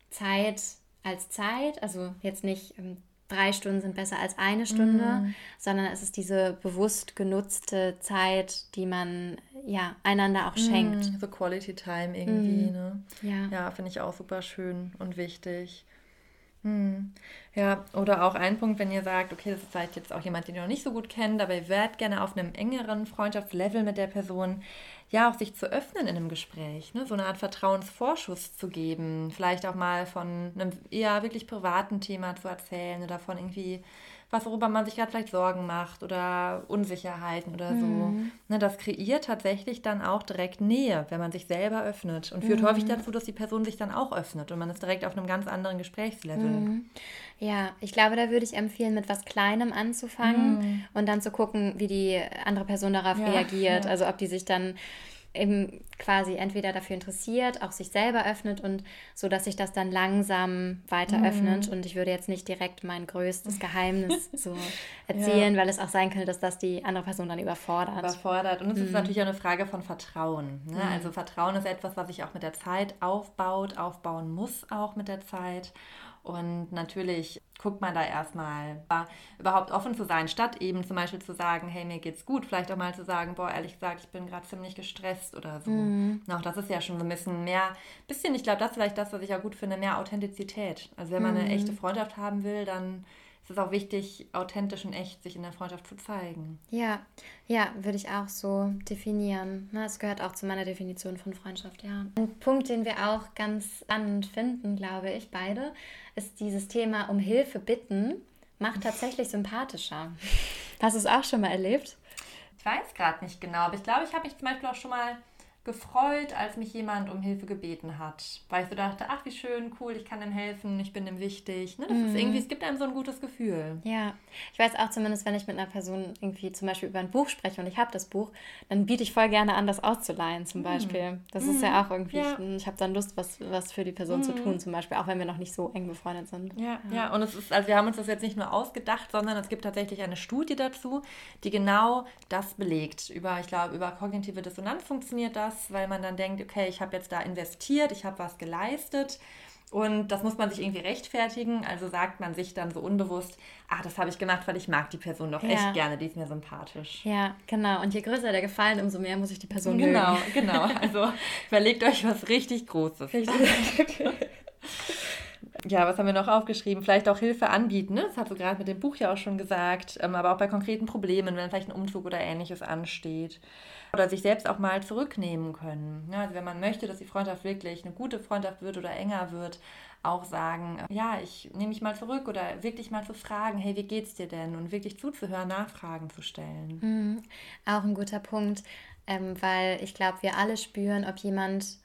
Zeit als Zeit, also jetzt nicht ähm, drei Stunden sind besser als eine Stunde, mm. sondern es ist diese bewusst genutzte Zeit, die man ja einander auch schenkt. Mm, so Quality Time irgendwie, mm. ne? Ja, ja finde ich auch super schön und wichtig. Hm. Ja, oder auch ein Punkt, wenn ihr sagt, okay, das ist vielleicht jetzt auch jemand, den ihr noch nicht so gut kennt, aber ihr werdet gerne auf einem engeren Freundschaftslevel mit der Person, ja, auch sich zu öffnen in einem Gespräch, ne? so eine Art Vertrauensvorschuss zu geben, vielleicht auch mal von einem eher wirklich privaten Thema zu erzählen oder von irgendwie was worüber man sich gerade vielleicht Sorgen macht oder Unsicherheiten oder so. Mhm. Ne, das kreiert tatsächlich dann auch direkt Nähe, wenn man sich selber öffnet und führt mhm. häufig dazu, dass die Person sich dann auch öffnet und man ist direkt auf einem ganz anderen Gesprächslevel. Mhm. Ja, ich glaube, da würde ich empfehlen, mit was Kleinem anzufangen mhm. und dann zu gucken, wie die andere Person darauf ja, reagiert. Ja. Also ob die sich dann eben quasi entweder dafür interessiert, auch sich selber öffnet und so, dass sich das dann langsam weiter mhm. öffnet. Und ich würde jetzt nicht direkt mein größtes Geheimnis so erzählen, ja. weil es auch sein könnte, dass das die andere Person dann überfordert. Überfordert. Und es mhm. ist natürlich auch eine Frage von Vertrauen. Ne? Mhm. Also Vertrauen ist etwas, was sich auch mit der Zeit aufbaut, aufbauen muss auch mit der Zeit. Und natürlich guckt man da erstmal, überhaupt offen zu sein, statt eben zum Beispiel zu sagen, hey, mir geht's gut, vielleicht auch mal zu sagen, boah, ehrlich gesagt, ich bin gerade ziemlich gestresst oder so. Mhm. Auch das ist ja schon so ein bisschen mehr, bisschen, ich glaube, das ist vielleicht das, was ich auch gut finde, mehr Authentizität. Also wenn man mhm. eine echte Freundschaft haben will, dann es ist auch wichtig, authentisch und echt sich in der Freundschaft zu zeigen. Ja, ja, würde ich auch so definieren. Es gehört auch zu meiner Definition von Freundschaft, ja. Ein Punkt, den wir auch ganz spannend finden, glaube ich, beide, ist dieses Thema um Hilfe bitten, macht tatsächlich sympathischer. Hast du es auch schon mal erlebt? Ich weiß gerade nicht genau, aber ich glaube, ich habe mich zum Beispiel auch schon mal gefreut, als mich jemand um Hilfe gebeten hat. Weil ich so dachte, ach wie schön, cool, ich kann ihm helfen, ich bin ihm wichtig. Ne? Das mhm. ist irgendwie, es gibt einem so ein gutes Gefühl. Ja, ich weiß auch zumindest, wenn ich mit einer Person irgendwie zum Beispiel über ein Buch spreche und ich habe das Buch, dann biete ich voll gerne an, das auszuleihen zum mhm. Beispiel. Das mhm. ist ja auch irgendwie, ja. ich, ich habe dann Lust, was, was für die Person zu tun mhm. zum Beispiel, auch wenn wir noch nicht so eng befreundet sind. Ja, ja, ja. und es ist, also wir haben uns das jetzt nicht nur ausgedacht, sondern es gibt tatsächlich eine Studie dazu, die genau das belegt. Über, ich glaube, über kognitive Dissonanz funktioniert das das, weil man dann denkt, okay, ich habe jetzt da investiert, ich habe was geleistet. Und das muss man sich irgendwie rechtfertigen. Also sagt man sich dann so unbewusst, ach, das habe ich gemacht, weil ich mag die Person doch ja. echt gerne, die ist mir sympathisch. Ja, genau. Und je größer der Gefallen, umso mehr muss ich die Person genau, mögen. Genau, genau. Also überlegt euch was richtig Großes. Richtig. Ja, was haben wir noch aufgeschrieben? Vielleicht auch Hilfe anbieten. Ne? Das hast du gerade mit dem Buch ja auch schon gesagt. Ähm, aber auch bei konkreten Problemen, wenn vielleicht ein Umzug oder ähnliches ansteht. Oder sich selbst auch mal zurücknehmen können. Ja, also wenn man möchte, dass die Freundschaft wirklich eine gute Freundschaft wird oder enger wird, auch sagen, äh, ja, ich nehme mich mal zurück oder wirklich mal zu fragen, hey, wie geht's dir denn? Und wirklich zuzuhören, Nachfragen zu stellen. Mhm. Auch ein guter Punkt, ähm, weil ich glaube, wir alle spüren, ob jemand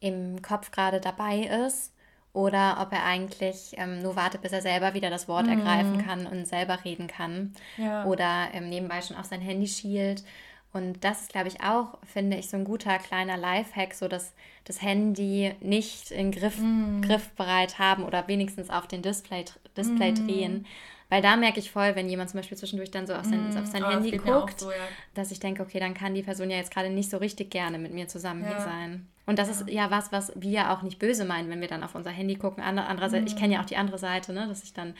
im Kopf gerade dabei ist oder ob er eigentlich ähm, nur wartet, bis er selber wieder das Wort mhm. ergreifen kann und selber reden kann. Ja. Oder ähm, nebenbei schon auf sein Handy schielt. Und das ist, glaube ich, auch, finde ich, so ein guter kleiner Lifehack, so dass das Handy nicht in Griff, mm. griffbereit haben oder wenigstens auf den Display, Display mm. drehen. Weil da merke ich voll, wenn jemand zum Beispiel zwischendurch dann so auf sein, mm. auf sein oh, Handy guckt, so, ja. dass ich denke, okay, dann kann die Person ja jetzt gerade nicht so richtig gerne mit mir zusammen ja. hier sein. Und das ja. ist ja was, was wir auch nicht böse meinen, wenn wir dann auf unser Handy gucken. Andererseits, ich kenne ja auch die andere Seite, ne, dass ich dann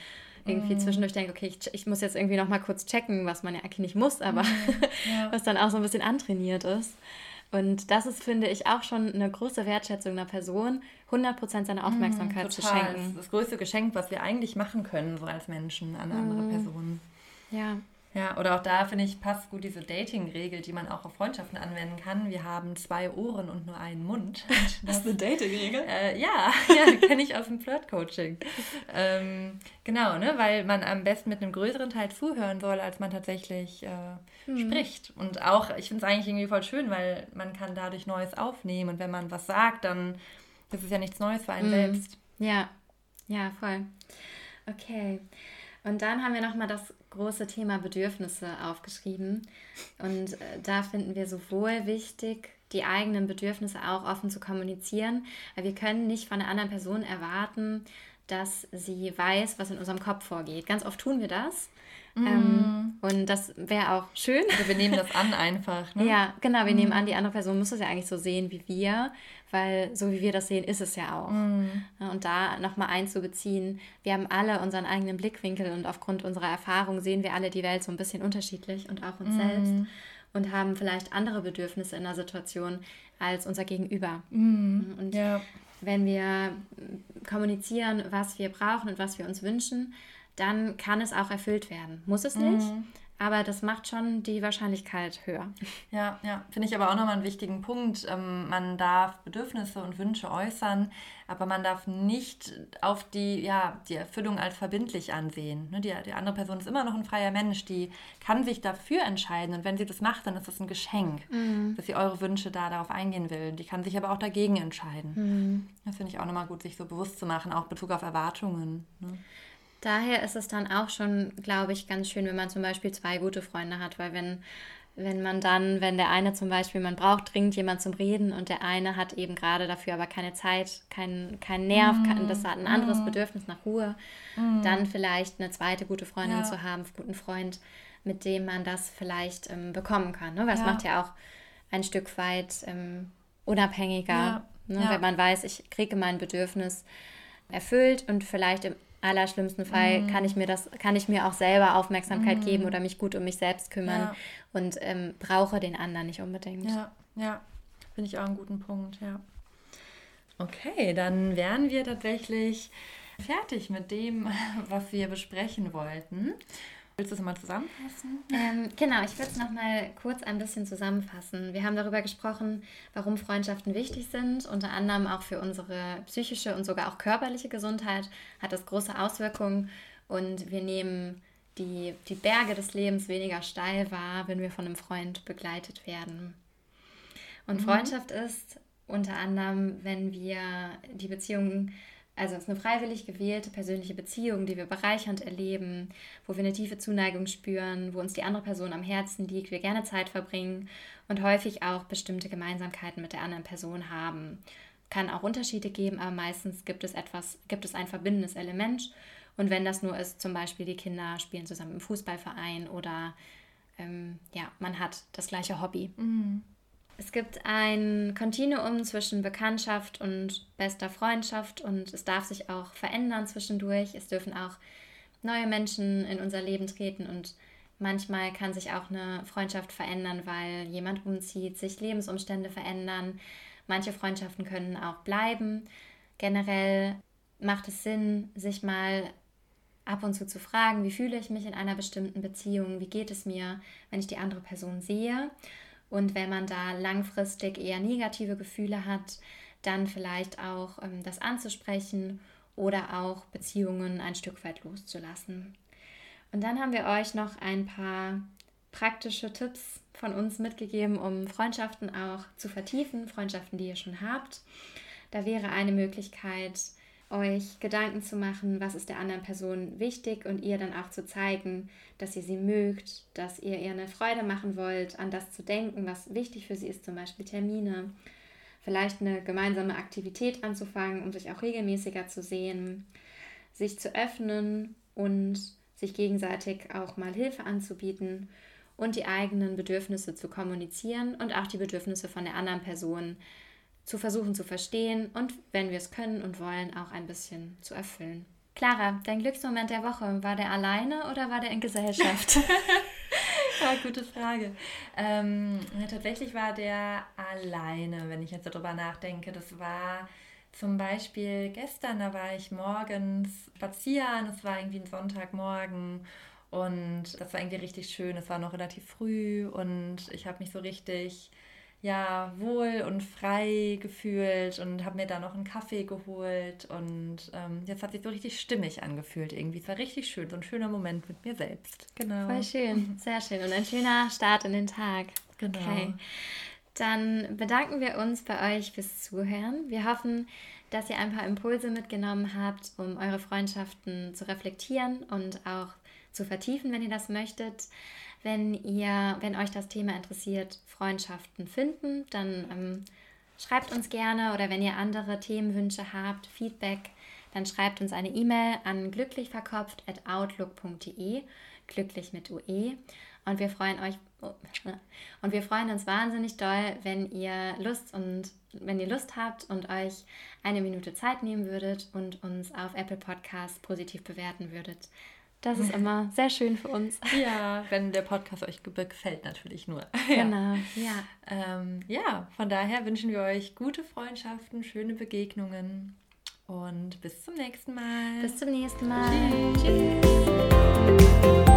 irgendwie mm. zwischendurch denke, okay, ich, ich, muss jetzt irgendwie noch mal kurz checken, was man ja eigentlich nicht muss, aber mm. ja. was dann auch so ein bisschen antrainiert ist. Und das ist, finde ich, auch schon eine große Wertschätzung einer Person, 100% seiner mm, Aufmerksamkeit mm, zu schenken. Das ist das größte Geschenk, was wir eigentlich machen können, so als Menschen an andere mm. Person. Ja, ja, oder auch da finde ich, passt gut diese Dating-Regel, die man auch auf Freundschaften anwenden kann. Wir haben zwei Ohren und nur einen Mund. das ist eine Dating-Regel? Äh, ja, ja kenne ich aus dem Flirt-Coaching. ähm, genau, ne, weil man am besten mit einem größeren Teil zuhören soll, als man tatsächlich äh, hm. spricht. Und auch, ich finde es eigentlich irgendwie voll schön, weil man kann dadurch Neues aufnehmen. Und wenn man was sagt, dann das ist ja nichts Neues für einen hm. selbst. Ja, ja, voll. Okay. Und dann haben wir nochmal das große Thema Bedürfnisse aufgeschrieben. Und äh, da finden wir sowohl wichtig, die eigenen Bedürfnisse auch offen zu kommunizieren, weil wir können nicht von einer anderen Person erwarten, dass sie weiß, was in unserem Kopf vorgeht. Ganz oft tun wir das. Mm. Ähm, und das wäre auch schön. Also wir nehmen das an einfach. Ne? Ja, genau, wir mm. nehmen an, die andere Person muss das ja eigentlich so sehen wie wir weil so wie wir das sehen, ist es ja auch. Mhm. Und da nochmal einzubeziehen, wir haben alle unseren eigenen Blickwinkel und aufgrund unserer Erfahrung sehen wir alle die Welt so ein bisschen unterschiedlich und auch uns mhm. selbst und haben vielleicht andere Bedürfnisse in der Situation als unser Gegenüber. Mhm. Und ja. wenn wir kommunizieren, was wir brauchen und was wir uns wünschen, dann kann es auch erfüllt werden. Muss es nicht, mhm. aber das macht schon die Wahrscheinlichkeit höher. Ja, ja, finde ich aber auch nochmal einen wichtigen Punkt. Ähm, man darf Bedürfnisse und Wünsche äußern, aber man darf nicht auf die, ja, die Erfüllung als verbindlich ansehen. Ne, die, die andere Person ist immer noch ein freier Mensch, die kann sich dafür entscheiden und wenn sie das macht, dann ist das ein Geschenk, mhm. dass sie eure Wünsche da darauf eingehen will. Die kann sich aber auch dagegen entscheiden. Mhm. Das finde ich auch nochmal gut, sich so bewusst zu machen, auch Bezug auf Erwartungen. Ne? Daher ist es dann auch schon, glaube ich, ganz schön, wenn man zum Beispiel zwei gute Freunde hat, weil wenn, wenn man dann, wenn der eine zum Beispiel, man braucht dringend jemand zum Reden und der eine hat eben gerade dafür aber keine Zeit, keinen kein Nerv, mm. kein, das hat ein anderes mm. Bedürfnis nach Ruhe, mm. dann vielleicht eine zweite gute Freundin ja. zu haben, einen guten Freund, mit dem man das vielleicht ähm, bekommen kann. Ne? Weil es macht ja auch ein Stück weit ähm, unabhängiger, ja. Ne? Ja. wenn man weiß, ich kriege mein Bedürfnis erfüllt und vielleicht im allerschlimmsten Fall mm. kann ich mir das, kann ich mir auch selber Aufmerksamkeit mm. geben oder mich gut um mich selbst kümmern ja. und ähm, brauche den anderen nicht unbedingt. Ja, ja, finde ich auch einen guten Punkt, ja. Okay, dann wären wir tatsächlich fertig mit dem, was wir besprechen wollten. Willst du es mal zusammenfassen? Ähm, genau, ich würde es nochmal kurz ein bisschen zusammenfassen. Wir haben darüber gesprochen, warum Freundschaften wichtig sind. Unter anderem auch für unsere psychische und sogar auch körperliche Gesundheit hat das große Auswirkungen. Und wir nehmen die, die Berge des Lebens weniger steil wahr, wenn wir von einem Freund begleitet werden. Und mhm. Freundschaft ist unter anderem, wenn wir die Beziehungen also es ist eine freiwillig gewählte persönliche Beziehung, die wir bereichernd erleben, wo wir eine tiefe Zuneigung spüren, wo uns die andere Person am Herzen liegt, wir gerne Zeit verbringen und häufig auch bestimmte Gemeinsamkeiten mit der anderen Person haben. Kann auch Unterschiede geben, aber meistens gibt es etwas, gibt es ein verbindendes Element. Und wenn das nur ist, zum Beispiel die Kinder spielen zusammen im Fußballverein oder ähm, ja, man hat das gleiche Hobby. Mhm. Es gibt ein Kontinuum zwischen Bekanntschaft und bester Freundschaft und es darf sich auch verändern zwischendurch. Es dürfen auch neue Menschen in unser Leben treten und manchmal kann sich auch eine Freundschaft verändern, weil jemand umzieht, sich Lebensumstände verändern. Manche Freundschaften können auch bleiben. Generell macht es Sinn, sich mal ab und zu zu fragen, wie fühle ich mich in einer bestimmten Beziehung, wie geht es mir, wenn ich die andere Person sehe und wenn man da langfristig eher negative Gefühle hat, dann vielleicht auch ähm, das anzusprechen oder auch Beziehungen ein Stück weit loszulassen. Und dann haben wir euch noch ein paar praktische Tipps von uns mitgegeben, um Freundschaften auch zu vertiefen, Freundschaften, die ihr schon habt. Da wäre eine Möglichkeit, euch Gedanken zu machen, was ist der anderen Person wichtig und ihr dann auch zu zeigen, dass ihr sie mögt, dass ihr ihr eine Freude machen wollt, an das zu denken, was wichtig für sie ist, zum Beispiel Termine, vielleicht eine gemeinsame Aktivität anzufangen, um sich auch regelmäßiger zu sehen, sich zu öffnen und sich gegenseitig auch mal Hilfe anzubieten und die eigenen Bedürfnisse zu kommunizieren und auch die Bedürfnisse von der anderen Person zu versuchen zu verstehen und, wenn wir es können und wollen, auch ein bisschen zu erfüllen. Clara, dein Glücksmoment der Woche, war der alleine oder war der in Gesellschaft? ja, gute Frage. Ähm, ja, tatsächlich war der alleine, wenn ich jetzt darüber nachdenke. Das war zum Beispiel gestern, da war ich morgens spazieren, es war irgendwie ein Sonntagmorgen und das war irgendwie richtig schön. Es war noch relativ früh und ich habe mich so richtig ja, wohl und frei gefühlt und habe mir da noch einen Kaffee geholt und ähm, jetzt hat sich so richtig stimmig angefühlt irgendwie. Es war richtig schön, so ein schöner Moment mit mir selbst. Genau. Voll schön, sehr schön und ein schöner Start in den Tag. Genau. Okay. Dann bedanken wir uns bei euch fürs Zuhören. Wir hoffen, dass ihr ein paar Impulse mitgenommen habt, um eure Freundschaften zu reflektieren und auch zu vertiefen, wenn ihr das möchtet. Wenn ihr, wenn euch das Thema interessiert, Freundschaften finden, dann ähm, schreibt uns gerne oder wenn ihr andere Themenwünsche habt, Feedback, dann schreibt uns eine E-Mail an glücklichverkopft@outlook.de, glücklich mit UE. Und wir freuen euch oh, und wir freuen uns wahnsinnig doll, wenn ihr Lust und wenn ihr Lust habt und euch eine Minute Zeit nehmen würdet und uns auf Apple Podcasts positiv bewerten würdet. Das ist immer sehr schön für uns. Ja, wenn der Podcast euch gefällt, natürlich nur. Genau, ja. Ähm, ja, von daher wünschen wir euch gute Freundschaften, schöne Begegnungen und bis zum nächsten Mal. Bis zum nächsten Mal. Tschüss. Tschüss.